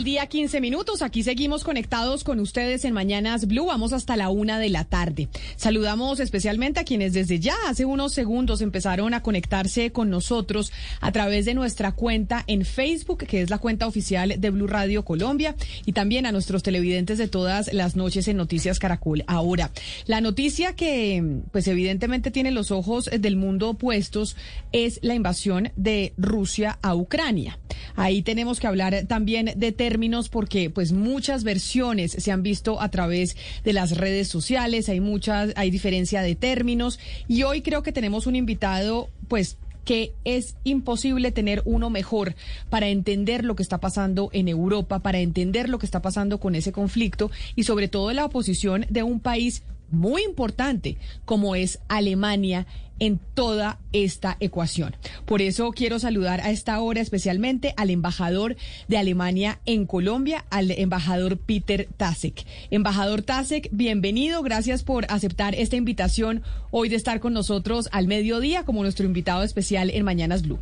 Del día, 15 minutos. Aquí seguimos conectados con ustedes en Mañanas Blue. Vamos hasta la una de la tarde. Saludamos especialmente a quienes desde ya hace unos segundos empezaron a conectarse con nosotros a través de nuestra cuenta en Facebook, que es la cuenta oficial de Blue Radio Colombia, y también a nuestros televidentes de todas las noches en Noticias Caracol. Ahora, la noticia que, pues evidentemente tiene los ojos del mundo puestos es la invasión de Rusia a Ucrania. Ahí tenemos que hablar también de términos porque pues muchas versiones se han visto a través de las redes sociales, hay muchas, hay diferencia de términos. Y hoy creo que tenemos un invitado pues que es imposible tener uno mejor para entender lo que está pasando en Europa, para entender lo que está pasando con ese conflicto y sobre todo la oposición de un país muy importante como es Alemania en toda esta ecuación. Por eso quiero saludar a esta hora especialmente al embajador de Alemania en Colombia, al embajador Peter Tasek. Embajador Tasek, bienvenido, gracias por aceptar esta invitación hoy de estar con nosotros al mediodía como nuestro invitado especial en Mañanas Blue.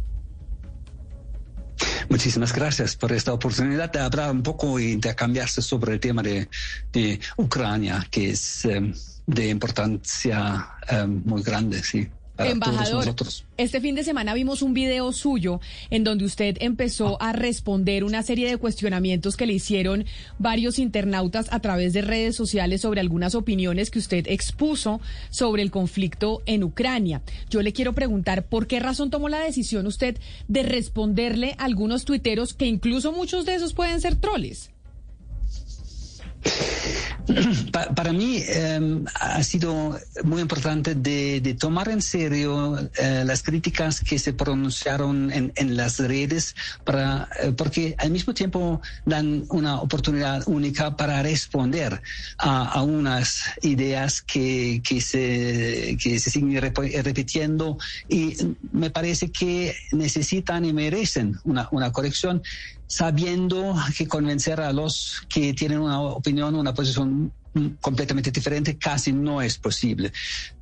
Muchísimas gracias por esta oportunidad de hablar un poco y intercambiarse sobre el tema de, Ucrania, que es eh, de importancia eh, muy grande, sí. Embajador, este fin de semana vimos un video suyo en donde usted empezó a responder una serie de cuestionamientos que le hicieron varios internautas a través de redes sociales sobre algunas opiniones que usted expuso sobre el conflicto en Ucrania. Yo le quiero preguntar por qué razón tomó la decisión usted de responderle a algunos tuiteros que incluso muchos de esos pueden ser troles. para mí em, ha sido muy importante de, tomar en serio eh, las críticas que se pronunciaron en, las redes para, eh, porque al mismo tiempo dan una oportunidad única para responder a, unas ideas que, se, se siguen repitiendo y me parece que necesitan y merecen una, una corrección sabiendo que convencer a los que tienen una opinión, una posición completamente diferente casi no es posible.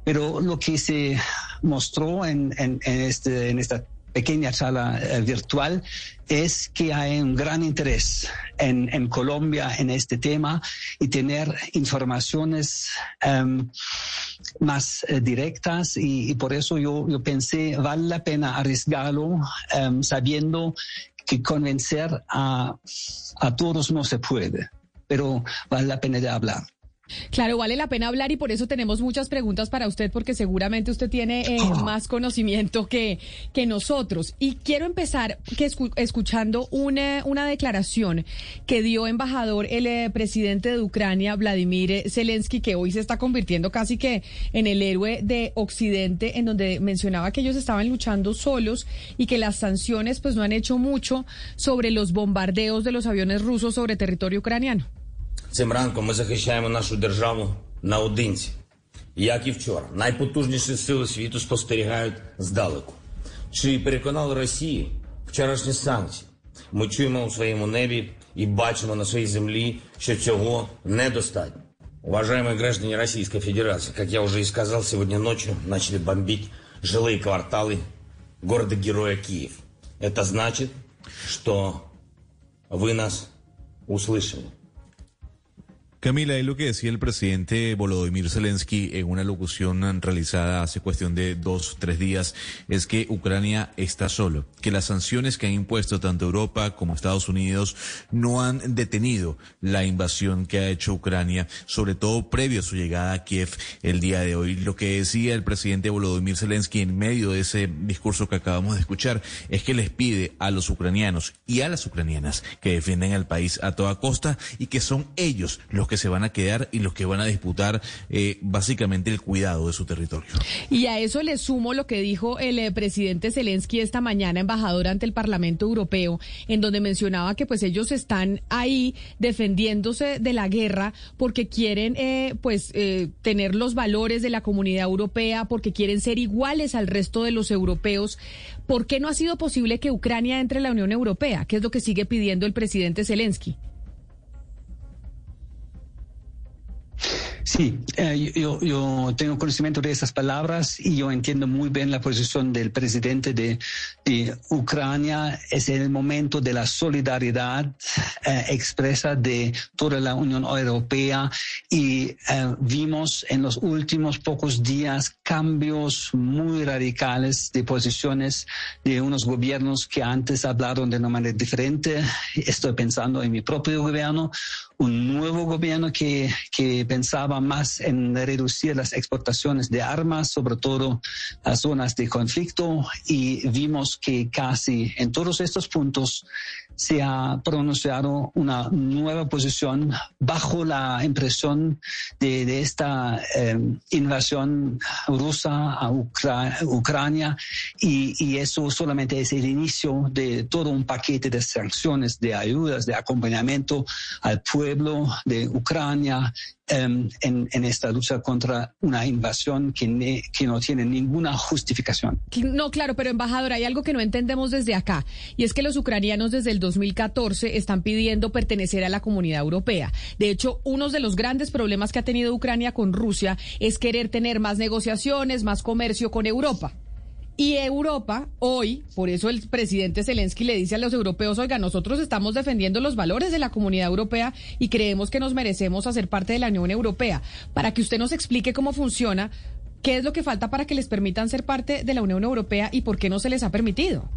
Pero lo que se mostró en, en, este, en esta pequeña sala eh, virtual es que hay un gran interés en, en Colombia en este tema y tener informaciones em, más eh, directas y, por eso yo, yo pensé vale la pena arriesgarlo em, sabiendo que convencer a, a todos no se puede, pero vale la pena de hablar. Claro, vale la pena hablar y por eso tenemos muchas preguntas para usted porque seguramente usted tiene eh, ah. más conocimiento que, que nosotros. Y quiero empezar que escuchando una, una declaración que dio embajador el eh, presidente de Ucrania, Vladimir Zelensky, que hoy se está convirtiendo casi que en el héroe de Occidente, en donde mencionaba que ellos estaban luchando solos y que las sanciones pues no han hecho mucho sobre los bombardeos de los aviones rusos sobre territorio ucraniano. Цим ранком ми захищаємо нашу державу наодинці. Як і вчора, найпотужніші сили світу спостерігають здалеку. Чи переконали Росії вчорашні санкції? Ми чуємо у своєму небі і бачимо на своїй землі, що цього недостатньо. Уважаемые граждане Российской Федерации, как я уже и сказал, сегодня ночью начали бомбить жилые кварталы города-героя Киев. Это значит, что вы нас услышали. Camila, es lo que decía el presidente Volodymyr Zelensky en una locución realizada hace cuestión de dos, tres días, es que Ucrania está solo, que las sanciones que han impuesto tanto Europa como Estados Unidos no han detenido la invasión que ha hecho Ucrania, sobre todo previo a su llegada a Kiev el día de hoy. Lo que decía el presidente Volodymyr Zelensky en medio de ese discurso que acabamos de escuchar es que les pide a los ucranianos y a las ucranianas que defienden al país a toda costa y que son ellos los que se van a quedar y los que van a disputar eh, básicamente el cuidado de su territorio. Y a eso le sumo lo que dijo el eh, presidente Zelensky esta mañana, embajador ante el Parlamento Europeo, en donde mencionaba que pues ellos están ahí defendiéndose de la guerra porque quieren eh, pues tener los valores de la comunidad europea, porque quieren ser iguales al resto de los europeos. ¿Por qué no ha sido posible que Ucrania entre en la Unión Europea? ¿Qué es lo que sigue pidiendo el presidente Zelensky? Sí, eh, yo, yo, tengo conocimiento de esas palabras y yo entiendo muy bien la posición del presidente de, Ucrania. Es el momento de la solidaridad eh, expresa de toda la Unión Europea y eh, vimos en los últimos pocos días cambios muy radicales de posiciones de unos gobiernos que antes hablaron de una manera diferente. Estoy pensando en mi propio gobierno, un nuevo gobierno que, que pensaba más en reducir las exportaciones de armas, sobre todo a zonas de conflicto, y vimos que casi en todos estos puntos se ha pronunciado una nueva posición bajo la impresión de, esta em, invasión rusa a Ucrania y, y, eso solamente es el inicio de todo un paquete de sanciones, de ayudas, de acompañamiento al pueblo de Ucrania Em, en, en, esta lucha contra una invasión que, que no tiene ninguna justificación. No, claro, pero embajador, hay algo que no entendemos desde acá, y es que los ucranianos desde el 2014 están pidiendo pertenecer a la comunidad europea. De hecho, uno de los grandes problemas que ha tenido Ucrania con Rusia es querer tener más negociaciones, más comercio con Europa. Y Europa, hoy, por eso el presidente Zelensky le dice a los europeos, oiga, nosotros estamos defendiendo los valores de la comunidad europea y creemos que nos merecemos hacer parte de la Unión Europea. Para que usted nos explique cómo funciona, qué es lo que falta para que les permitan ser parte de la Unión Europea y por qué no se les ha permitido.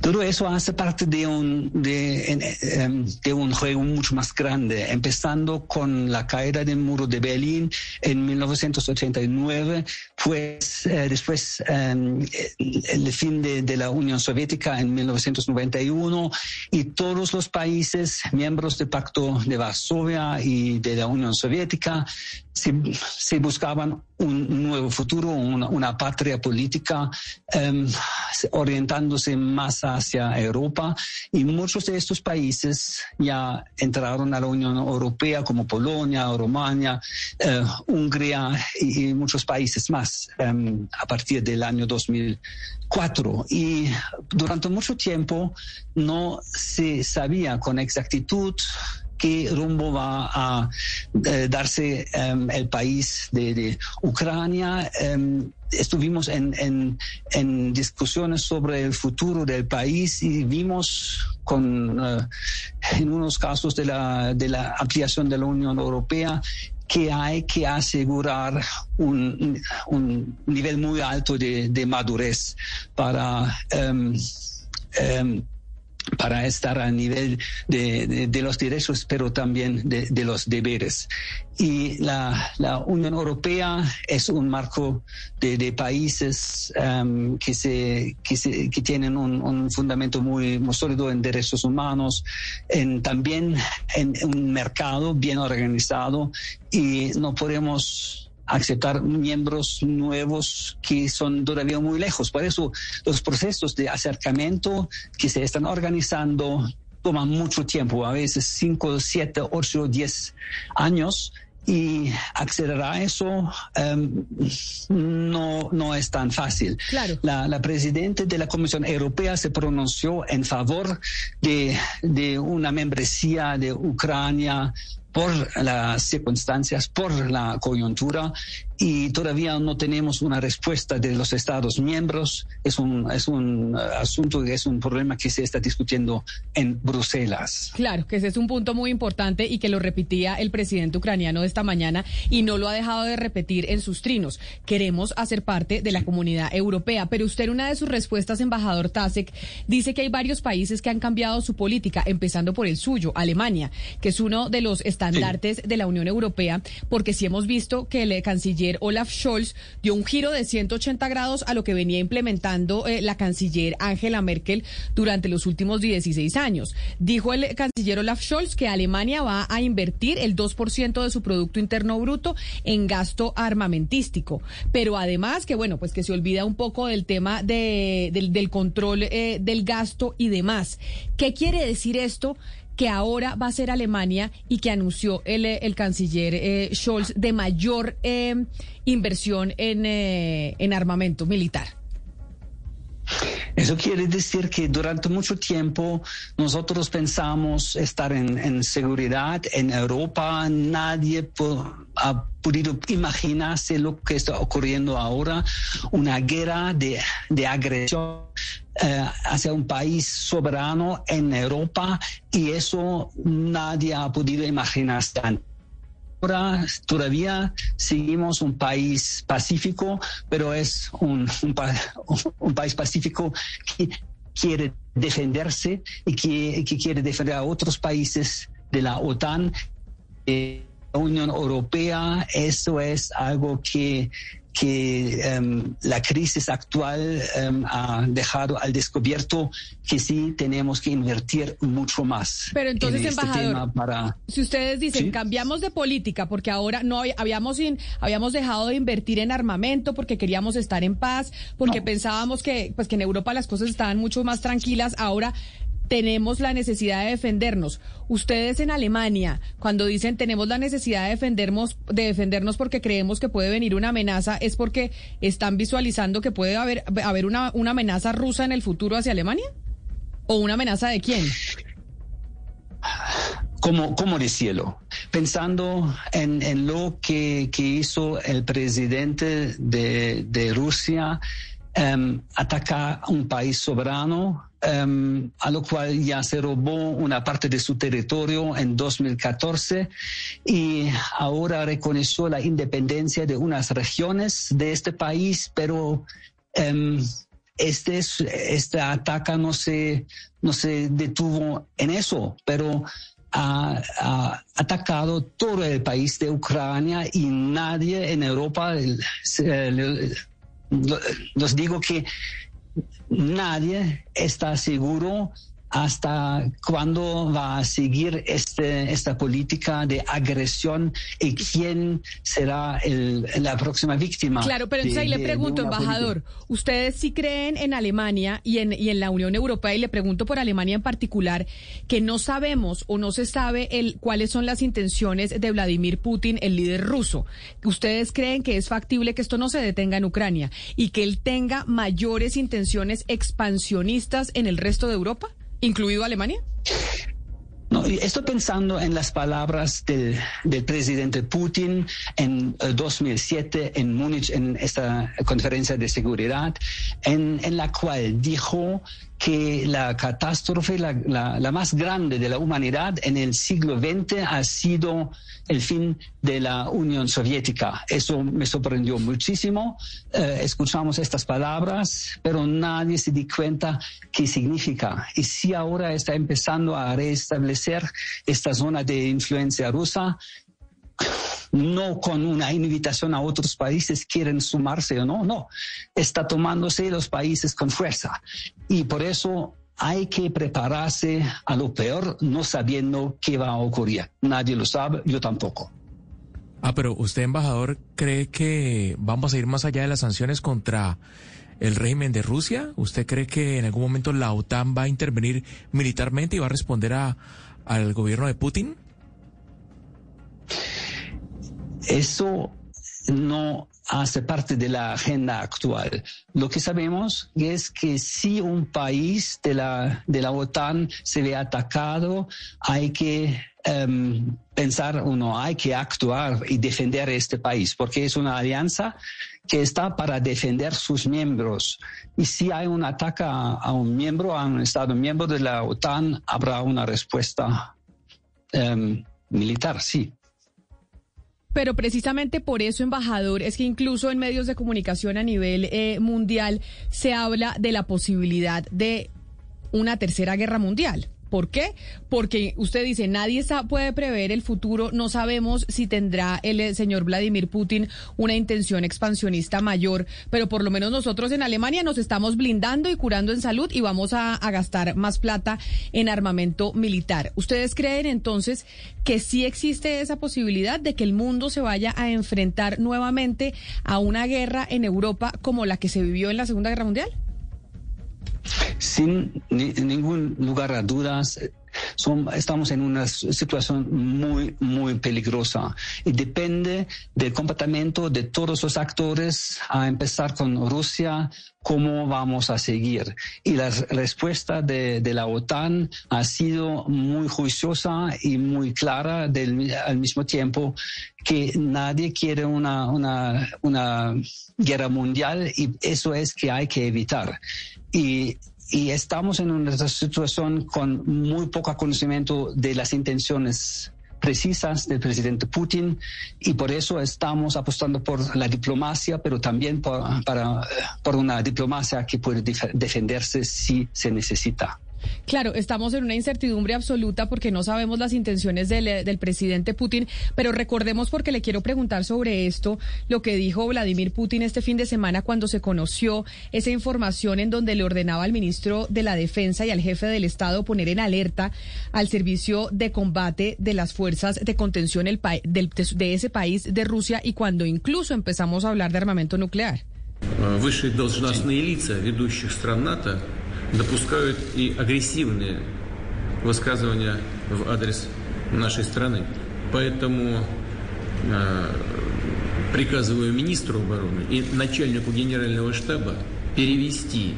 Todo eso hace parte de un, de, em, de, un juego mucho más grande, empezando con la caída del muro de Berlín en 1989, pues eh, después em, el fin de, la Unión Soviética en 1991 y todos los países miembros del Pacto de Varsovia y de la Unión Soviética se, buscaban un nuevo futuro, una, patria política, em, orientándose más hacia Europa. Y muchos de estos países ya entraron a la Unión Europea, como Polonia, Rumania, eh, Hungría y, muchos países más em, a partir del año 2004. Y durante mucho tiempo no se sabía con exactitud qué rumbo va a eh, darse em, el país de, Ucrania. Em, estuvimos en, discusiones sobre el futuro del país y vimos con, eh, en unos casos de la, de la ampliación de la Unión Europea que hay que asegurar un, nivel muy alto de, madurez para em, para estar a nivel de, de, los derechos, pero también de, los deberes. Y la, la, Unión Europea es un marco de, países um, que, se, que, se, que, tienen un, un fundamento muy, muy, sólido en derechos humanos, en, también en un mercado bien organizado y no podemos aceptar miembros nuevos que son todavía muy lejos. Por eso los procesos de acercamiento que se están organizando toman mucho tiempo, a veces 5, 7, 8, 10 años. Y acceder a eso em, no, no es tan fácil. Claro. La, la presidenta de la Comisión Europea se pronunció en favor de, de una membresía de Ucrania por las circunstancias, por la coyuntura y todavía no tenemos una respuesta de los Estados miembros. Es un, es un uh, asunto, es un problema que se está discutiendo en Bruselas. Claro, que ese es un punto muy importante y que lo repetía el presidente ucraniano esta mañana y no lo ha dejado de repetir en sus trinos. Queremos hacer parte de la comunidad europea, pero usted en una de sus respuestas, embajador Tasek, dice que hay varios países que han cambiado su política, empezando por el suyo, Alemania, que es uno de los estandartes de la Unión Europea, porque sí hemos visto que el canciller Olaf Scholz dio un giro de 180 grados a lo que venía implementando eh, la canciller Angela Merkel durante los últimos 16 años. Dijo el canciller Olaf Scholz que Alemania va a invertir el 2% de su Producto Interno Bruto en gasto armamentístico. Pero además que, bueno, pues que se olvida un poco del tema de, del, control eh, del gasto y demás. ¿Qué quiere decir esto? Que ahora va a ser Alemania y que anunció el, el canciller eh, Scholz de mayor eh, inversión en, eh, en armamento militar. Eso quiere decir que durante mucho tiempo nosotros pensamos estar en, seguridad en Europa. Nadie ha podido imaginarse lo que está ocurriendo ahora, una guerra de, de agresión eh, hacia un país soberano en Europa y eso nadie ha podido imaginarse antes ahora todavía seguimos un país pacífico, pero es un, un, país pacífico que quiere defenderse y que, que, quiere defender a otros países de la OTAN. Eh, la Unión Europea, eso es algo que que em, la crisis actual em, ha dejado al descubierto que sí tenemos que invertir mucho más. Pero entonces, este embajador, para... si ustedes dicen cambiamos de política porque ahora no habíamos habíamos dejado de invertir en armamento porque queríamos estar en paz, porque pensábamos que pues que en Europa las cosas estaban mucho más tranquilas, ahora tenemos la necesidad de defendernos. Ustedes en Alemania, cuando dicen tenemos la necesidad de defendernos, de defendernos porque creemos que puede venir una amenaza, ¿es porque están visualizando que puede haber, haber una, una amenaza rusa en el futuro hacia Alemania? ¿O una amenaza de quién? como, como de cielo, pensando en, en lo que, que, hizo el presidente de, de Rusia, um, atacar un país soberano, um, a lo cual ya se robó una parte de su territorio en 2014 y ahora reconoció la independencia de unas regiones de este país, pero um, este, este ataque no se, no se detuvo en eso, pero ha, ha, atacado todo el país de Ucrania y nadie en Europa nos digo que nadie está seguro hasta cuándo va a seguir este, esta política de agresión y quién será la próxima víctima. Claro, pero entonces ahí le pregunto, embajador, ¿ustedes sí creen en Alemania y en, y en la Unión Europea? Y le pregunto por Alemania en particular, que no sabemos o no se sabe el, cuáles son las intenciones de Vladimir Putin, el líder ruso. ¿Ustedes creen que es factible que esto no se detenga en Ucrania y que él tenga mayores intenciones expansionistas en el resto de Europa? Incluido Alemania? No, estoy pensando en las palabras del, del presidente Putin en 2007 eh, en Múnich, en esta conferencia de seguridad, en, en la cual dijo que la catástrofe, la, la, más grande de la humanidad en el siglo XX ha sido el fin de la Unión Soviética. Eso me sorprendió muchísimo. Eh, escuchamos estas palabras, pero nadie se di cuenta qué significa. Y si ahora está empezando a restablecer esta zona de influencia rusa, no con una invitación a otros países quieren sumarse o no, no, está tomándose los países con fuerza. Y por eso hay que prepararse a lo peor no sabiendo qué va a ocurrir. Nadie lo sabe, yo tampoco. Ah, pero usted, embajador, cree que vamos a ir más allá de las sanciones contra el régimen de Rusia? ¿Usted cree que en algún momento la OTAN va a intervenir militarmente y va a responder a, al gobierno de Putin? Eso no hace parte de la agenda actual. Lo que sabemos es que si un país de la, de la OTAN se ve atacado, hay que um, pensar, uno, hay que actuar y defender este país, porque es una alianza que está para defender sus miembros. Y si hay un ataque a, un miembro, a un Estado miembro de la OTAN, habrá una respuesta um, militar, sí. Pero precisamente por eso, embajador, es que incluso en medios de comunicación a nivel eh, mundial se habla de la posibilidad de una tercera guerra mundial. ¿Por qué? Porque usted dice, nadie puede prever el futuro, no sabemos si tendrá el, el señor Vladimir Putin una intención expansionista mayor, pero por lo menos nosotros en Alemania nos estamos blindando y curando en salud y vamos a, a gastar más plata en armamento militar. ¿Ustedes creen entonces que sí existe esa posibilidad de que el mundo se vaya a enfrentar nuevamente a una guerra en Europa como la que se vivió en la Segunda Guerra Mundial? Sin ningún lugar a dudas, estamos en una situación muy, muy peligrosa y depende del comportamiento de todos los actores, a empezar con Rusia, cómo vamos a seguir. Y la respuesta de, la OTAN ha sido muy juiciosa y muy clara al mismo tiempo que nadie quiere una, una, una guerra mundial y eso es que hay que evitar. Y y estamos en una situación con muy poco conocimiento de las intenciones precisas del presidente Putin y por eso estamos apostando por la diplomacia, pero también por, para, por una diplomacia que puede defenderse si se necesita. Claro, estamos en una incertidumbre absoluta porque no sabemos las intenciones del, eh, del, presidente Putin, pero recordemos porque le quiero preguntar sobre esto, lo que dijo Vladimir Putin este fin de semana cuando se conoció esa información en donde le ordenaba al ministro de la Defensa y al jefe del Estado poner en alerta al servicio de combate de las fuerzas de contención el del, de ese país, de Rusia, y cuando incluso empezamos a hablar de armamento nuclear. Допускают и агрессивные высказывания в адрес нашей страны. Поэтому э, приказываю министру обороны и начальнику генерального штаба перевести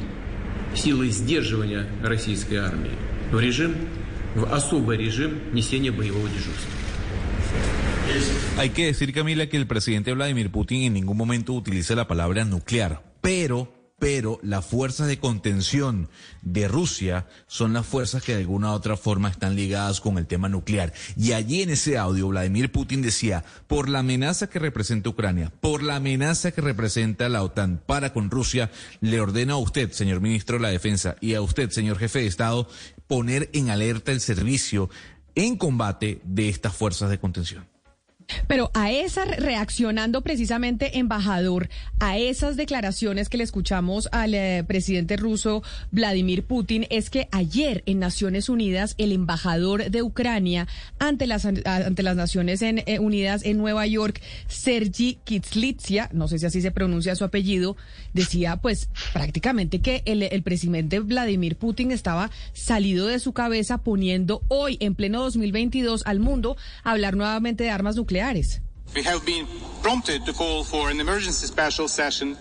силы сдерживания российской армии в режим, в особый режим несения боевого дежурства. Hay que decir, Camila, que el presidente Vladimir Putin en ningún momento utiliza la palabra nuclear, pero pero las fuerzas de contención de Rusia son las fuerzas que de alguna u otra forma están ligadas con el tema nuclear. Y allí en ese audio Vladimir Putin decía, por la amenaza que representa Ucrania, por la amenaza que representa la OTAN para con Rusia, le ordeno a usted, señor ministro de la Defensa, y a usted, señor jefe de Estado, poner en alerta el servicio en combate de estas fuerzas de contención. Pero a esa, reaccionando precisamente, embajador, a esas declaraciones que le escuchamos al eh, presidente ruso Vladimir Putin, es que ayer en Naciones Unidas el embajador de Ucrania ante las, ante las Naciones eh, Unidas en Nueva York, Sergi Kitslitsia, no sé si así se pronuncia su apellido, decía pues prácticamente que el, presidente Vladimir Putin estaba salido de su cabeza poniendo hoy, en pleno 2022, al mundo hablar nuevamente de armas nucleares nucleares. We have been prompted to call for an emergency special session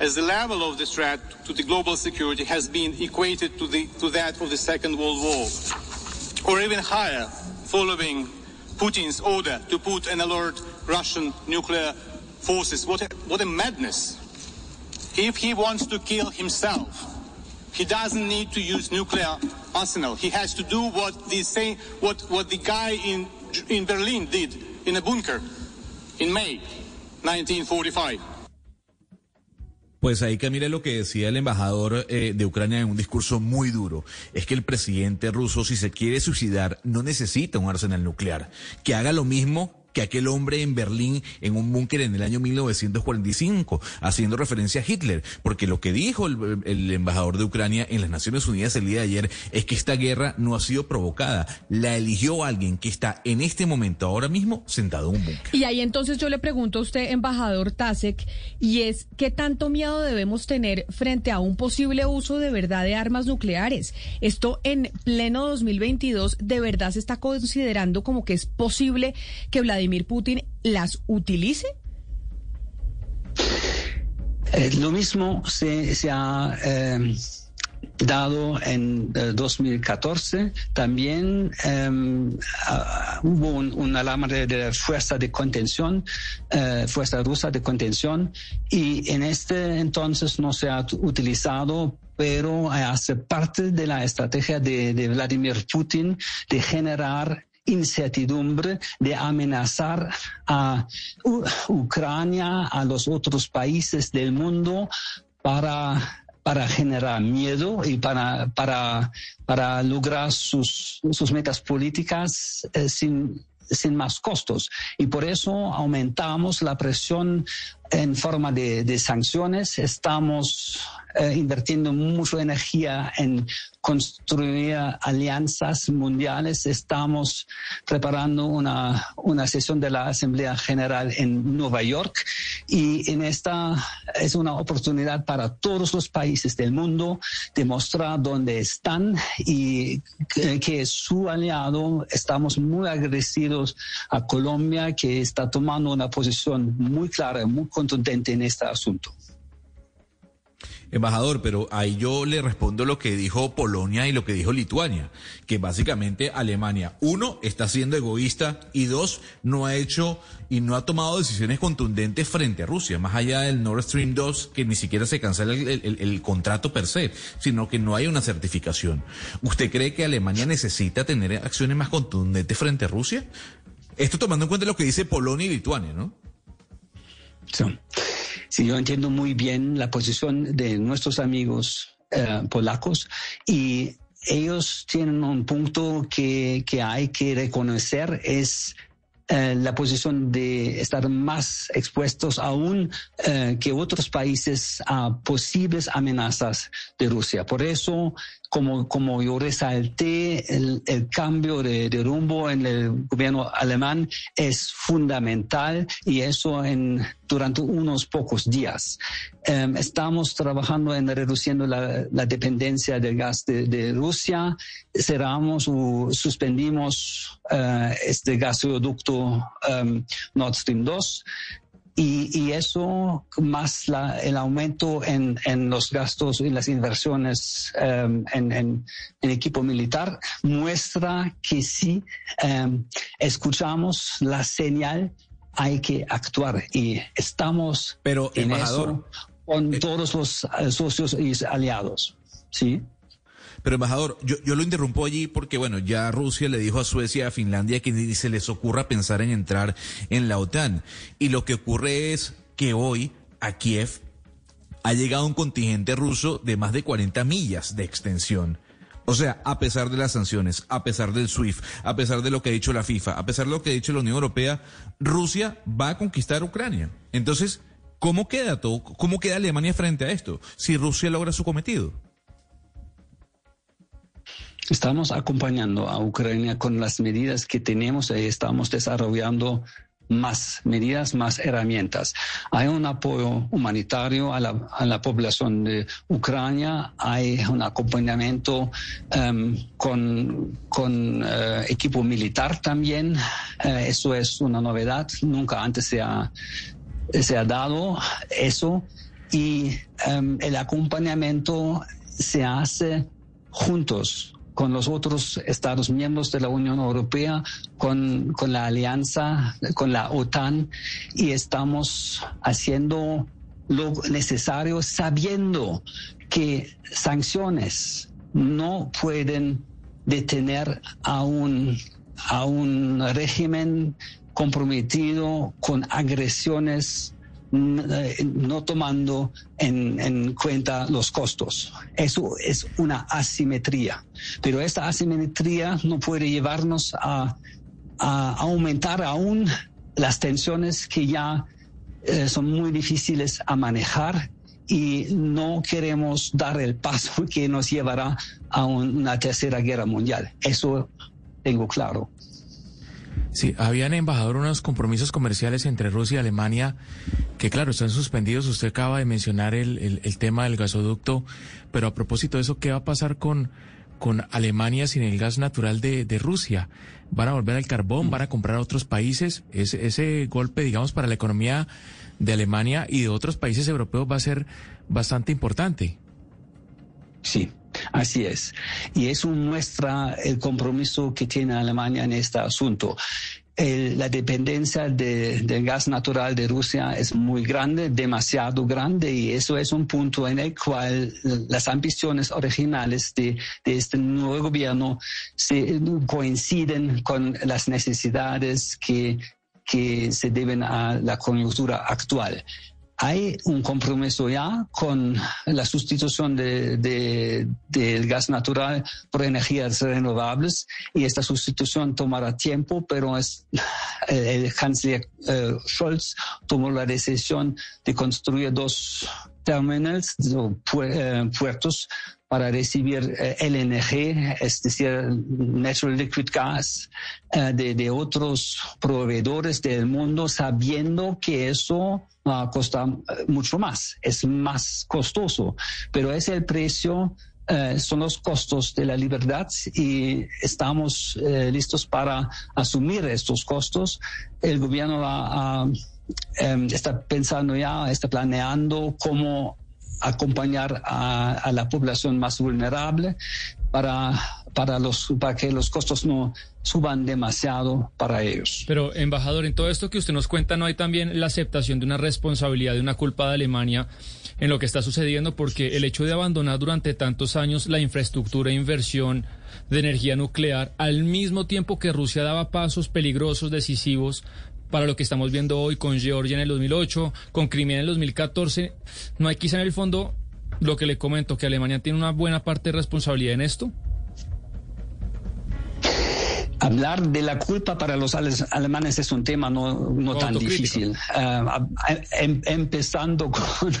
as the level of the threat to the global security has been equated to, the, to that of the Second World War, or even higher, following Putin's order to put an alert Russian nuclear forces. What a, what a madness. If he wants to kill himself, he doesn't need to use nuclear arsenal. He has to do what the, say, what, what the guy in, in Berlin did in a bunker in May 1945. Pues ahí Camila lo que decía el embajador eh, de Ucrania en un discurso muy duro es que el presidente ruso si se quiere suicidar no necesita un arsenal nuclear, que haga lo mismo que aquel hombre en Berlín en un búnker en el año 1945, haciendo referencia a Hitler, porque lo que dijo el, embajador de Ucrania en las Naciones Unidas el día de ayer es que esta guerra no ha sido provocada, la eligió alguien que está en este momento, ahora mismo, sentado en un búnker. Y ahí entonces yo le pregunto a usted, embajador Tasek, y es, ¿qué tanto miedo debemos tener frente a un posible uso de verdad de armas nucleares? Esto en pleno 2022, ¿de verdad se está considerando como que es posible que Vladimir Vladimir Putin las utilice? Eh, lo mismo se, ha em, dado en 2014. Eh, También em, hubo un, alarme de, fuerza de contención, eh, fuerza rusa de contención, y en este entonces no se ha utilizado pero hace parte de la estrategia de Vladimir Putin de generar incertidumbre de amenazar a Ucrania, a los otros países del mundo para para generar miedo y para, para, para lograr sus, sus metas políticas eh, sin, sin más costos. Y por eso aumentamos la presión en forma de, de sanciones. Estamos eh, invirtiendo mucha energía en construir alianzas mundiales. Estamos preparando una, una sesión de la Asamblea General en Nueva York y en esta es una oportunidad para todos los países del mundo demostrar dónde están y que, que su aliado. Estamos muy agradecidos a Colombia que está tomando una posición muy clara, muy contundente en este asunto. Embajador, pero ahí yo le respondo lo que dijo Polonia y lo que dijo Lituania, que básicamente Alemania, uno, está siendo egoísta y dos, no ha hecho y no ha tomado decisiones contundentes frente a Rusia, más allá del Nord Stream 2, que ni siquiera se cancela el, el, contrato per se, sino que no hay una certificación. ¿Usted cree que Alemania necesita tener acciones más contundentes frente a Rusia? Esto tomando en cuenta lo que dice Polonia y Lituania, ¿no? Sí. Yo entiendo muy bien la posición de nuestros amigos eh, polacos y ellos tienen un punto que, que hay que reconocer, es eh, la posición de estar más expuestos aún eh, que otros países a posibles amenazas de Rusia. Por eso como, como yo resalté, el, el cambio de, de, rumbo en el gobierno alemán es fundamental y eso en, durante unos pocos días. Um, estamos trabajando en reduciendo la, dependencia del gas de, Rusia. Cerramos o suspendimos uh, este gasoducto um, Nord Stream 2 y, eso más el aumento en, los gastos y las inversiones um, en, equipo militar muestra que um, escuchamos la señal hay que actuar y estamos Pero, en embajador, eso con eh, todos los socios y aliados. ¿sí? Pero embajador, yo, yo lo interrumpo allí porque, bueno, ya Rusia le dijo a Suecia a Finlandia que ni se les ocurra pensar en entrar en la OTAN. Y lo que ocurre es que hoy a Kiev ha llegado un contingente ruso de más de 40 millas de extensión. O sea, a pesar de las sanciones, a pesar del SWIFT, a pesar de lo que ha dicho la FIFA, a pesar de lo que ha dicho la Unión Europea, Rusia va a conquistar Ucrania. Entonces, ¿cómo queda todo? ¿Cómo queda Alemania frente a esto? Si Rusia logra su cometido. Estamos acompañando a Ucrania con las medidas que tenemos y estamos desarrollando más medidas, más herramientas. Hay un apoyo humanitario a la, a la población de Ucrania, hay un acompañamiento um, con, con uh, equipo militar también. Uh, eso es una novedad, nunca antes se ha, se ha dado eso. Y um, el acompañamiento se hace juntos con los otros Estados miembros de la Unión Europea, con, con la alianza, con la OTAN, y estamos haciendo lo necesario sabiendo que sanciones no pueden detener a un, a un régimen comprometido con agresiones no tomando en, en, cuenta los costos. Eso es una asimetría. Pero esta asimetría no puede llevarnos a, aumentar aún las tensiones que ya eh, son muy difíciles a manejar y no queremos dar el paso que nos llevará a un, una tercera guerra mundial. Eso tengo claro. Sí, habían embajador unos compromisos comerciales entre Rusia y Alemania que, claro, están suspendidos. Usted acaba de mencionar el, el, tema del gasoducto, pero a propósito de eso, ¿qué va a pasar con, con Alemania sin el gas natural de, de Rusia? ¿Van a volver al carbón? ¿Van a comprar a otros países? Ese golpe, digamos, para la economía de Alemania y de otros países europeos va a ser bastante importante. Sí, Así es. Y eso muestra el compromiso que tiene Alemania en este asunto. La dependencia del de gas natural de Rusia es muy grande, demasiado grande, y eso es un punto en el cual las ambiciones originales de, de este nuevo gobierno se coinciden con las necesidades que, que se deben a la coyuntura actual hay un compromiso ya con la sustitución de, del gas natural por energías renovables y esta sustitución tomará tiempo, pero es, el canciller eh, Scholz tomó la decisión de construir dos terminales, eh, puertos para recibir eh, LNG, es decir, Natural Liquid Gas, eh, de, otros proveedores del mundo, sabiendo que eso va a costar mucho más, es más costoso, pero es el precio. son los costos de la libertad y estamos listos para asumir estos costos. El gobierno va a Em, está pensando ya, está planeando cómo acompañar a, la población más vulnerable para, para, los, para que los costos no suban demasiado para ellos. Pero, embajador, en todo esto que usted nos cuenta, ¿no hay también la aceptación de una responsabilidad, de una culpa de Alemania en lo que está sucediendo? Porque el hecho de abandonar durante tantos años la infraestructura e inversión de energía nuclear, al mismo tiempo que Rusia daba pasos peligrosos, decisivos para lo que estamos viendo hoy con Georgia en el 2008, con Crimea en el 2014. ¿No hay quizá en el fondo lo que le comento, que Alemania tiene una buena parte de responsabilidad en esto? Hablar de la culpa para los alemanes es un tema no, no tan difícil. Ah, em, empezando con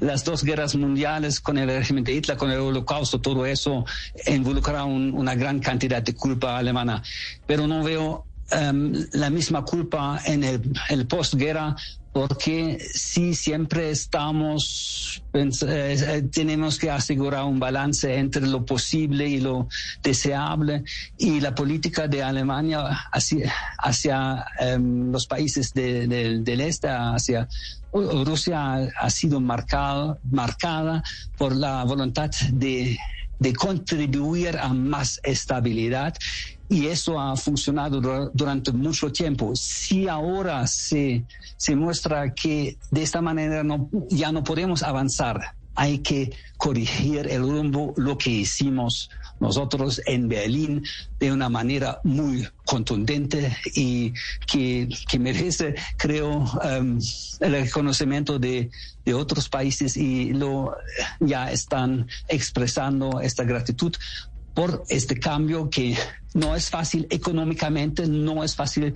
las dos guerras mundiales, con el régimen de Hitler, con el holocausto, todo eso involucra una gran cantidad de culpa alemana. Pero no veo Em, la misma culpa en el, postguerra porque si siempre estamos, eh, eh, tenemos que asegurar un balance entre lo posible y lo deseable y la política de Alemania hacia, hacia em, los países del este, hacia Rusia ha sido marcada, marcada por la voluntad de de contribuir a más estabilidad y eso ha funcionado durante mucho tiempo. Si ahora se, se muestra que de esta manera no, ya no podemos avanzar, hay que corregir el rumbo, lo que hicimos nosotros en Berlín de una manera muy contundente y que, que merece, creo, um, el reconocimiento de, de, otros países y lo ya están expresando esta gratitud por este cambio que no es fácil económicamente, no es fácil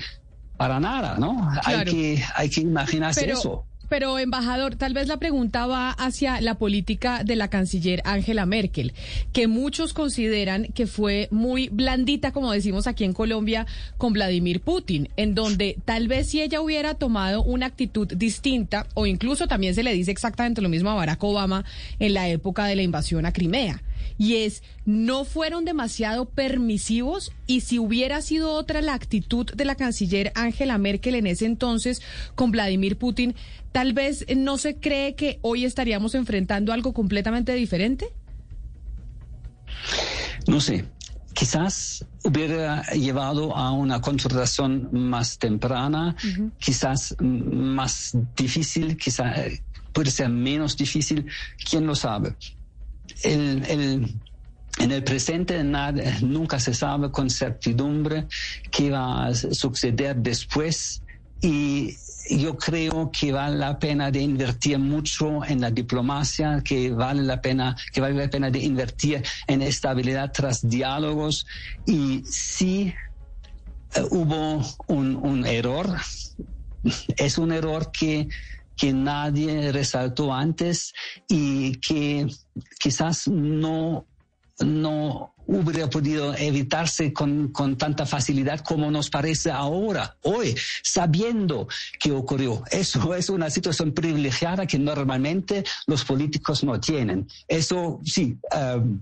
para nada, ¿no? Hay que hay que imaginarse eso. Pero, embajador, tal vez la pregunta va hacia la política de la canciller Angela Merkel, que muchos consideran que fue muy blandita, como decimos aquí en Colombia, con Vladimir Putin, en donde tal vez si ella hubiera tomado una actitud distinta, o incluso también se le dice exactamente lo mismo a Barack Obama en la época de la invasión a Crimea y es no fueron demasiado permisivos y si hubiera sido otra la actitud de la canciller Angela Merkel en ese entonces con Vladimir Putin, tal vez no se cree que hoy estaríamos enfrentando algo completamente diferente. No sé, quizás hubiera llevado a una confrontación más temprana, quizás más difícil, quizás puede ser menos difícil, quién lo sabe el, en el presente nunca se sabe con certidumbre qué va a suceder después y yo creo que vale la pena de invertir mucho en la diplomacia, que vale la pena, que vale la pena de invertir en estabilidad tras diálogos y si eh, hubo un error, es un error que que nadie resaltó antes y que quizás no, no hubiera podido evitarse con, con, tanta facilidad como nos parece ahora, hoy, sabiendo que ocurrió. Eso es una situación privilegiada que normalmente los políticos no tienen. Eso sí. Um,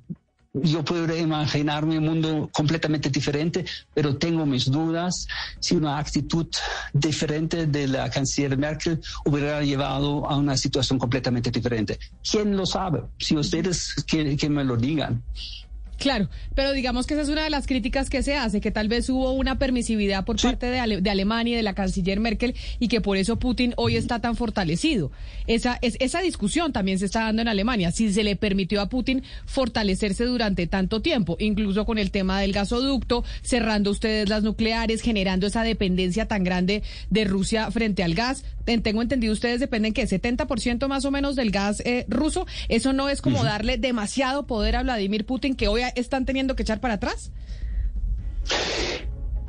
yo puedo imaginarme un mundo completamente diferente, pero tengo mis dudas si una actitud diferente de la canciller Merkel hubiera llevado a una situación completamente diferente. ¿Quién lo sabe? Si ustedes que, me lo digan. Claro, pero digamos que esa es una de las críticas que se hace, que tal vez hubo una permisividad por parte de, de, Alemania y de la canciller Merkel y que por eso Putin hoy está tan fortalecido. Esa, es, esa discusión también se está dando en Alemania, si se le permitió a Putin fortalecerse durante tanto tiempo, incluso con el tema del gasoducto, cerrando ustedes las nucleares, generando esa dependencia tan grande de Rusia frente al gas. Tengo entendido, ustedes dependen que 70% más o menos del gas eh, ruso. Eso no es como darle demasiado poder a Vladimir Putin que hoy están teniendo que echar para atrás?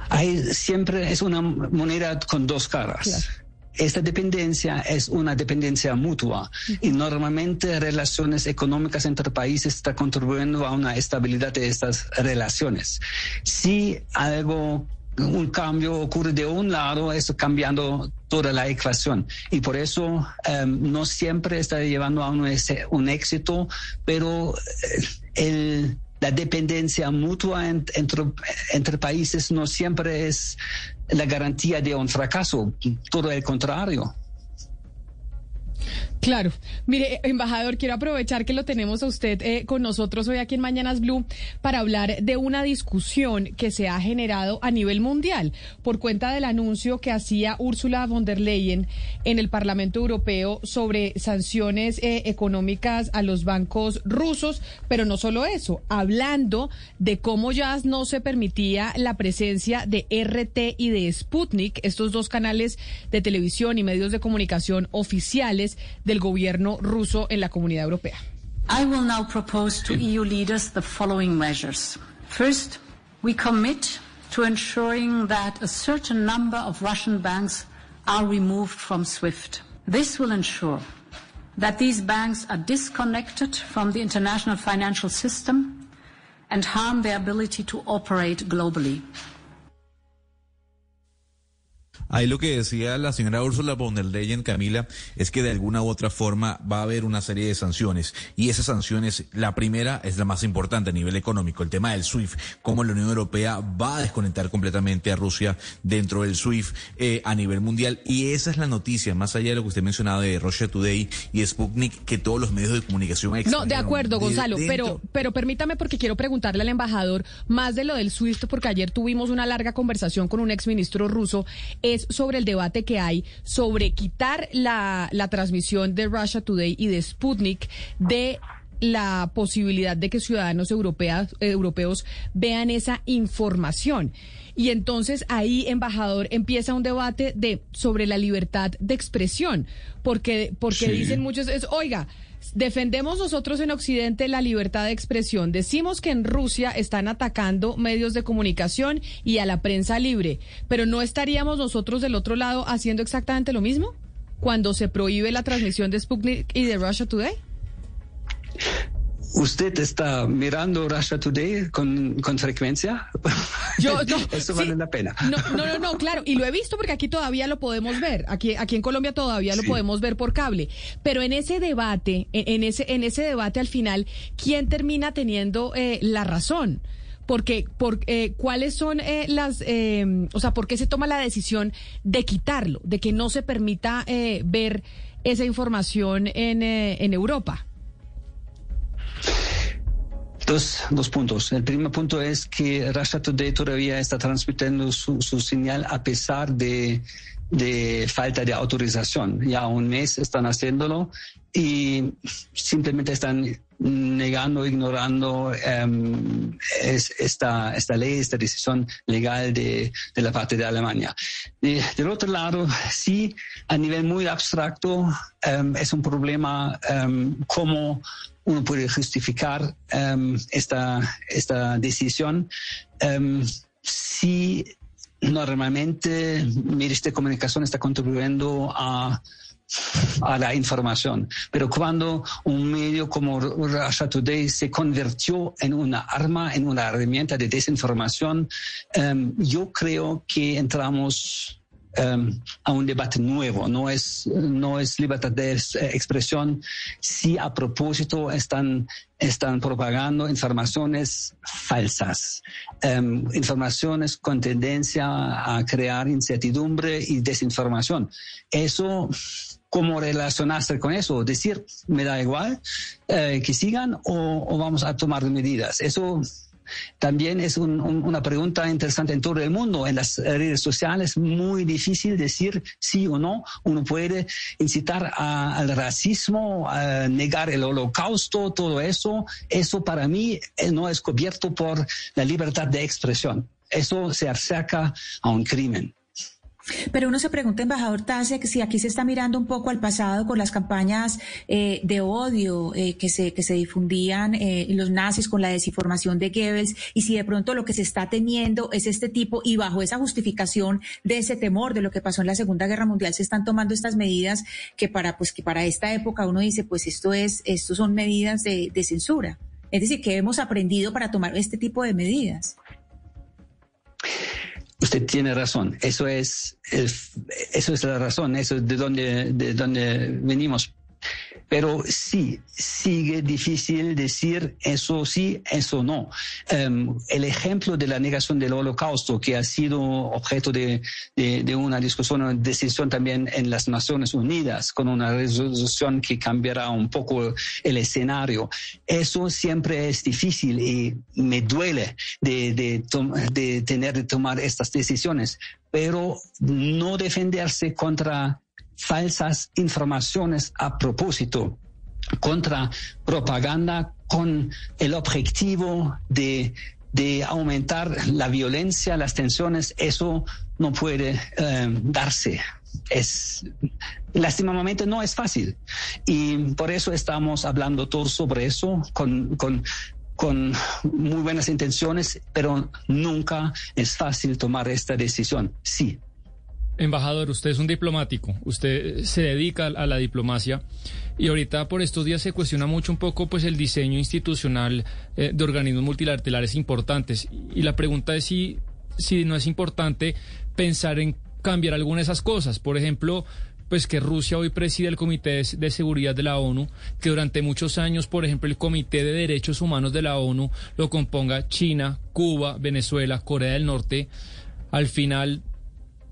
Hay, siempre es una moneda con dos caras. Esta dependencia es una dependencia mutua y normalmente relaciones económicas entre países están contribuyendo a una estabilidad de estas relaciones. Si algo un cambio ocurre de un lado, eso cambiando toda la ecuación. Y por eso em, no siempre está llevando a un, un éxito, pero eh, el la dependencia mutua entre, entre países no siempre es la garantía de un fracaso, todo el contrario. Claro. Mire, embajador, quiero aprovechar que lo tenemos a usted eh, con nosotros hoy aquí en Mañanas Blue para hablar de una discusión que se ha generado a nivel mundial por cuenta del anuncio que hacía Ursula von der Leyen en el Parlamento Europeo sobre sanciones eh, económicas a los bancos rusos, pero no solo eso, hablando de cómo ya no se permitía la presencia de RT y de Sputnik, estos dos canales de televisión y medios de comunicación oficiales del gobierno ruso en la comunidad europea. I will now propose to EU leaders the following measures. First, we commit to ensuring that a certain number of Russian banks are removed from SWIFT. This will ensure that these banks are disconnected from the international financial system and harm their ability to operate globally. Ahí lo que decía la señora Ursula von der Leyen, Camila, es que de alguna u otra forma va a haber una serie de sanciones. Y esas sanciones, la primera es la más importante a nivel económico, el tema del SWIFT, cómo la Unión Europea va a desconectar completamente a Rusia dentro del SWIFT eh, a nivel mundial. Y esa es la noticia, más allá de lo que usted mencionaba de Russia Today y Sputnik, que todos los medios de comunicación No, de acuerdo, Gonzalo, pero, pero permítame porque quiero preguntarle al embajador más de lo del SWIFT, porque ayer tuvimos una larga conversación con un exministro ruso sobre el debate que hay sobre quitar la, la transmisión de Russia Today y de Sputnik de la posibilidad de que ciudadanos europeos, europeos vean esa información. Y entonces ahí, embajador, empieza un debate de sobre la libertad de expresión, porque, porque dicen muchos, es, oiga, Defendemos nosotros en Occidente la libertad de expresión. Decimos que en Rusia están atacando medios de comunicación y a la prensa libre, pero ¿no estaríamos nosotros del otro lado haciendo exactamente lo mismo cuando se prohíbe la transmisión de Sputnik y de Russia Today? ¿Usted está mirando Russia Today con, con frecuencia? Yo, Eso vale la pena. No, no, no, claro. Y lo he visto porque aquí todavía lo podemos ver. Aquí, aquí en Colombia todavía lo podemos ver por cable. Pero en ese debate, en, ese, en ese debate al final, ¿quién termina teniendo eh, la razón? porque por, eh, cuáles son eh, las, eh, o sea, por qué se toma la decisión de quitarlo, de que no se permita eh, ver esa información en, eh, en Europa. Dos, dos puntos. El primer punto es que Russia Today todavía está transmitiendo su, su señal a pesar de, de falta de autorización. Ya un mes están haciéndolo y simplemente están negando, ignorando es, esta, esta ley, esta decisión legal de, de la parte de Alemania. Del otro lado, sí, a nivel muy abstracto, um, es un problema um, cómo uno puede justificar esta, esta decisión si normalmente Ministerio de Comunicación está contribuyendo a a la información. Pero cuando un medio como Russia Today se convirtió en una arma, en una herramienta de desinformación, um, yo creo que entramos um, a un debate nuevo. No es, no es libertad de expresión si a propósito están, están propagando informaciones falsas, um, informaciones con tendencia a crear incertidumbre y desinformación. Eso cómo relacionarse con eso, decir, me da igual eh, que sigan o, vamos a tomar medidas. Eso también es un, un, una pregunta interesante en todo el mundo. En las redes sociales es muy difícil decir sí o no. Uno puede incitar al racismo, a negar el holocausto, todo eso. Eso para mí eh, no es cubierto por la libertad de expresión. Eso se acerca a un crimen. Pero uno se pregunta, embajador Tase, si aquí se está mirando un poco al pasado con las campañas eh, de odio eh, que, se, que se difundían eh, los nazis con la desinformación de Goebbels, y si de pronto lo que se está teniendo es este tipo, y bajo esa justificación de ese temor de lo que pasó en la Segunda Guerra Mundial, se están tomando estas medidas que para, pues, que para esta época uno dice, pues esto es, esto son medidas de, de censura. Es decir, que hemos aprendido para tomar este tipo de medidas. Usted tiene razón. Eso es, el, eso es la razón. Eso es de donde, de donde venimos. Pero sí, sigue difícil decir eso sí, eso no. Um, el ejemplo de la negación del holocausto, que ha sido objeto de, de, de, una discusión, una decisión también en las Naciones Unidas, con una resolución que cambiará un poco el escenario, eso siempre es difícil y me duele de, de, de tener que tomar estas decisiones, pero no defenderse contra falsas informaciones a propósito contra propaganda con el objetivo de, de aumentar la violencia, las tensiones, eso no puede eh, darse. Es lastimosamente no es fácil y por eso estamos hablando todos sobre eso con, con con muy buenas intenciones, pero nunca es fácil tomar esta decisión. Sí, Embajador, usted es un diplomático, usted se dedica a la diplomacia y ahorita por estos días se cuestiona mucho un poco pues el diseño institucional eh, de organismos multilaterales importantes y la pregunta es si, si no es importante pensar en cambiar alguna de esas cosas, por ejemplo, pues que Rusia hoy preside el Comité de Seguridad de la ONU, que durante muchos años, por ejemplo, el Comité de Derechos Humanos de la ONU lo componga China, Cuba, Venezuela, Corea del Norte. Al final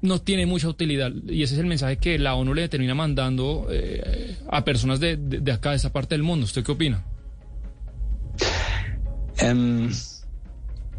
no tiene mucha utilidad y ese es el mensaje que la ONU le termina mandando eh, a personas de, de, acá, de esa parte del mundo. ¿Usted qué opina? Um,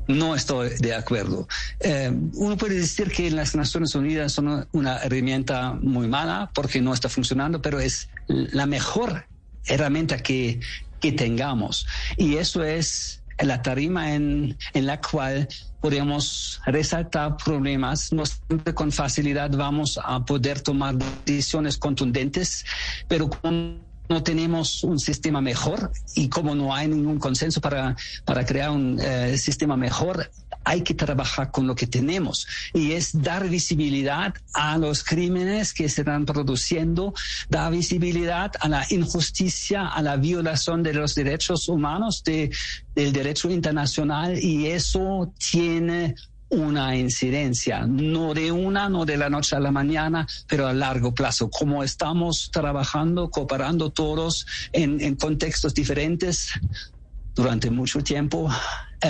no estoy de acuerdo. Um, uno puede decir que las Naciones Unidas son una herramienta muy mala porque no está funcionando, pero es la mejor herramienta que, que tengamos. Y eso es la tarima en, en la cual podemos resaltar problemas, no siempre con facilidad vamos a poder tomar decisiones contundentes, pero con no tenemos un sistema mejor y como no hay ningún consenso para, para crear un eh, sistema mejor, hay que trabajar con lo que tenemos. Y es dar visibilidad a los crímenes que se están produciendo, dar visibilidad a la injusticia, a la violación de los derechos humanos, de, del derecho internacional y eso tiene una incidencia, no de una, no de la noche a la mañana, pero a largo plazo. Como estamos trabajando, cooperando todos en, contextos diferentes durante mucho tiempo,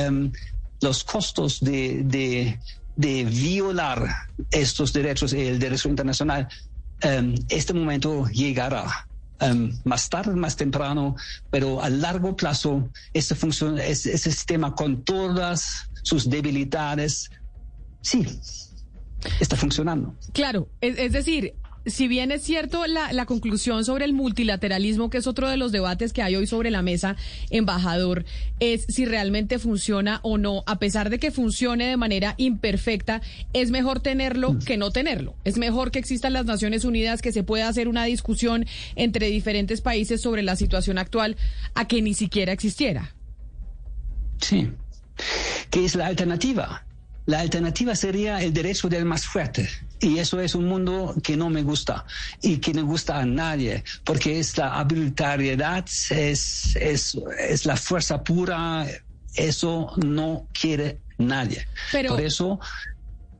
um, los costos de, violar estos derechos el derecho internacional, um, este momento llegará. Um, más tarde, más temprano, pero a largo plazo, este, este sistema con todas sus debilidades, sí, está funcionando. Claro, es, es decir, si bien es cierto la, la, conclusión sobre el multilateralismo, que es otro de los debates que hay hoy sobre la mesa, embajador, es si realmente funciona o no, a pesar de que funcione de manera imperfecta, es mejor tenerlo que no tenerlo. Es mejor que existan las Naciones Unidas, que se pueda hacer una discusión entre diferentes países sobre la situación actual, a que ni siquiera existiera. Sí. ¿Qué es la alternativa? La alternativa sería el derecho del más fuerte. Y eso es un mundo que no me gusta y que no gusta a nadie, porque es la arbitrariedad, es, es, es la fuerza pura, eso no quiere nadie. Pero... Por eso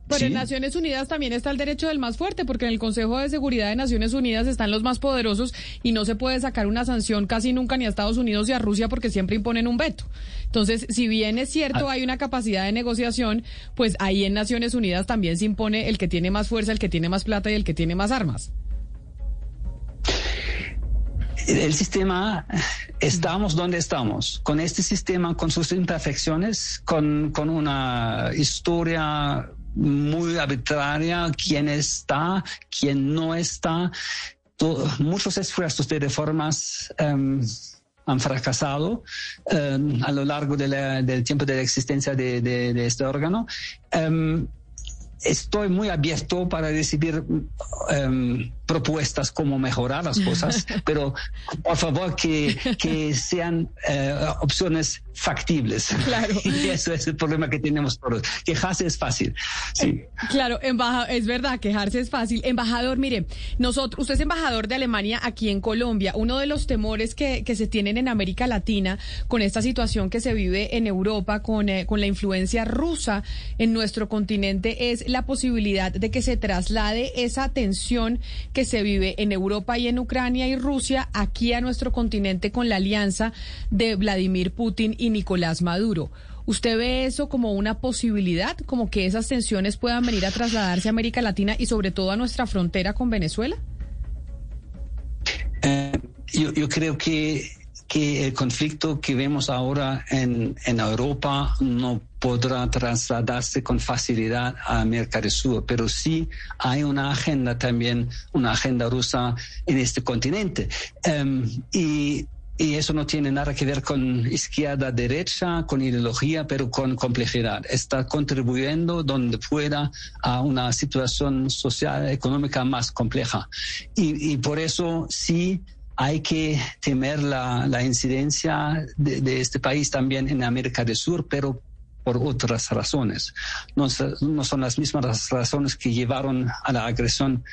pero en Naciones Unidas también está el derecho del más fuerte, porque en el Consejo de Seguridad de Naciones Unidas están los más poderosos y no se puede sacar una sanción casi nunca ni a Estados Unidos ni a Rusia porque siempre imponen un veto. Entonces, si bien es cierto, hay una capacidad de negociación, pues ahí en Naciones Unidas también se impone el que tiene más fuerza, el que tiene más plata y el que tiene más armas. el sistema, estamos donde estamos, con este sistema, con sus imperfecciones, con, con una historia muy arbitraria, quién está, quién no está. muchos esfuerzos de reformas um, han fracasado um, a lo largo de la, del tiempo de la existencia de, este órgano. Um, estoy muy abierto para recibir um, propuestas como mejorar las cosas, pero por favor que, que sean uh, opciones factibles. Claro. Y eso es el problema que tenemos todos. Quejarse es fácil. Sí. Claro, embajador, es verdad, quejarse es fácil. Embajador, mire, nosotros, usted es embajador de Alemania aquí en Colombia. Uno de los temores que, que se tienen en América Latina con esta situación que se vive en Europa con, eh, con la influencia rusa en nuestro continente es la posibilidad de que se traslade esa tensión que se vive en Europa y en Ucrania y Rusia aquí a nuestro continente con la alianza de Vladimir Putin y Nicolás Maduro. ¿Usted ve eso como una posibilidad, como que esas tensiones puedan venir a trasladarse a América Latina y sobre todo a nuestra frontera con Venezuela? Eh, yo, yo, creo que, que el conflicto que vemos ahora en, en Europa no podrá trasladarse con facilidad a América Sur, pero sí hay una agenda también, una agenda rusa en este continente. Um, y y eso no tiene nada que ver con izquierda, derecha, con ideología, pero con complejidad. Está contribuyendo donde pueda a una situación social, económica más compleja. Y, y por eso sí hay que temer la, la incidencia de, de, este país también en América del Sur, pero por otras razones. No, no son las mismas razones que llevaron a la agresión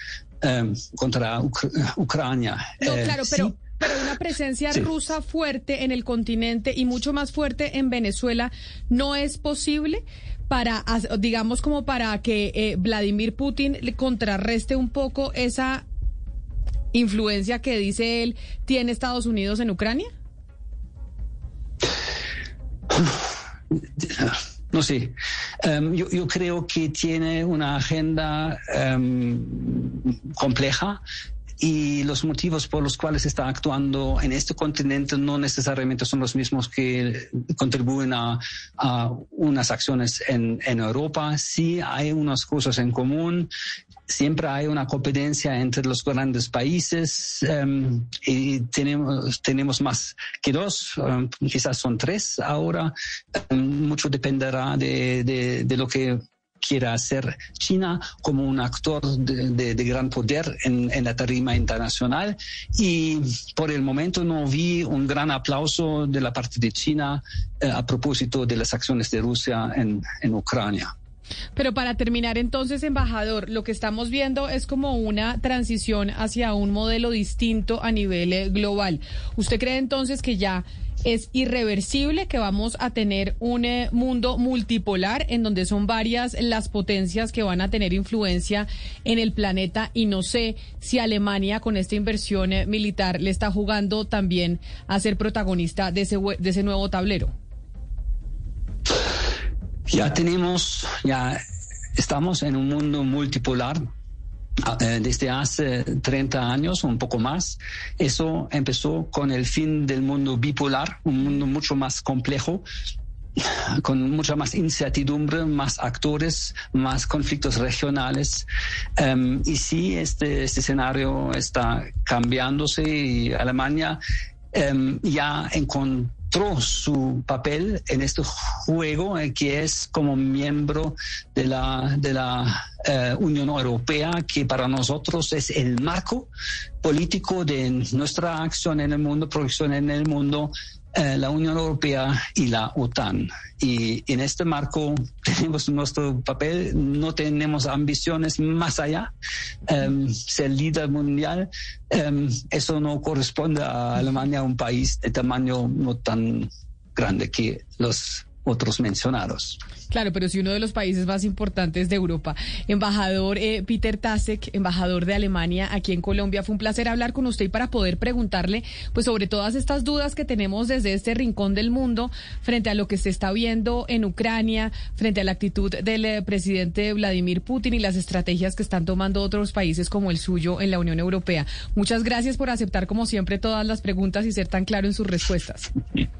eh, contra Ucr Ucrania. No, claro, eh, pero... Sí, pero una presencia sí. rusa fuerte en el continente y mucho más fuerte en Venezuela no es posible para, digamos, como para que eh, Vladimir Putin le contrarreste un poco esa influencia que dice él tiene Estados Unidos en Ucrania? No sé, yo, yo, creo que tiene una agenda um, compleja y los motivos por los cuales está actuando en este continente no necesariamente son los mismos que contribuyen a, a unas acciones en, en, Europa. Sí hay unas cosas en común. Siempre hay una competencia entre los grandes países um, y tenemos, tenemos más que dos, um, quizás son tres ahora. Um, mucho dependerá de, de, lo que quiera hacer China como un actor de, gran poder en, en, la tarima internacional. Y por el momento no vi un gran aplauso de la parte de China eh, a propósito de las acciones de Rusia en, en Ucrania. Pero para terminar entonces, embajador, lo que estamos viendo es como una transición hacia un modelo distinto a nivel eh, global. ¿Usted cree entonces que ya es irreversible que vamos a tener un eh, mundo multipolar en donde son varias las potencias que van a tener influencia en el planeta y no sé si Alemania con esta inversión eh, militar le está jugando también a ser protagonista de ese, de ese nuevo tablero. Ya tenemos, ya estamos en un mundo multipolar desde hace 30 años, un poco más. Eso empezó con el fin del mundo bipolar, un mundo mucho más complejo, con mucha más incertidumbre, más actores, más conflictos regionales. Um, y sí, este, este escenario está cambiándose y Alemania um, ya encontró su papel en este juego eh, que es como miembro de la, de la eh, Unión Europea, que para nosotros es el marco político de nuestra acción en el mundo, producción en el mundo, eh, la Unión Europea y la OTAN. Y en este marco tenemos nuestro papel, no tenemos ambiciones más allá, um, ser líder mundial. Um, eso no corresponde a Alemania, un país de tamaño no tan grande que los otros mencionados. Claro, pero si uno de los países más importantes de Europa, embajador eh, Peter Tasek, embajador de Alemania aquí en Colombia, fue un placer hablar con usted y para poder preguntarle, pues sobre todas estas dudas que tenemos desde este rincón del mundo frente a lo que se está viendo en Ucrania, frente a la actitud del eh, presidente Vladimir Putin y las estrategias que están tomando otros países como el suyo en la Unión Europea. Muchas gracias por aceptar como siempre todas las preguntas y ser tan claro en sus respuestas.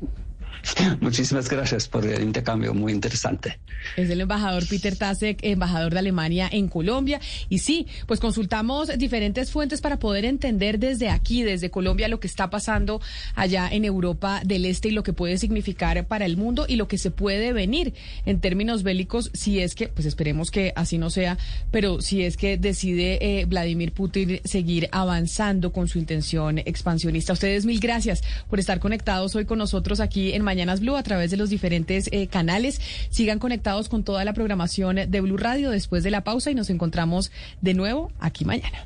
Muchísimas gracias por el intercambio, muy interesante. Es el embajador Peter Tasek, embajador de Alemania en Colombia. Y sí, pues consultamos diferentes fuentes para poder entender desde aquí, desde Colombia, lo que está pasando allá en Europa del Este y lo que puede significar para el mundo y lo que se puede venir en términos bélicos, si es que, pues esperemos que así no sea, pero si es que decide eh, Vladimir Putin seguir avanzando con su intención expansionista. ustedes mil gracias por estar conectados hoy con nosotros aquí en Mañanas Blue a través de los diferentes eh, canales. Sigan conectados con toda la programación de Blue Radio después de la pausa y nos encontramos de nuevo aquí mañana.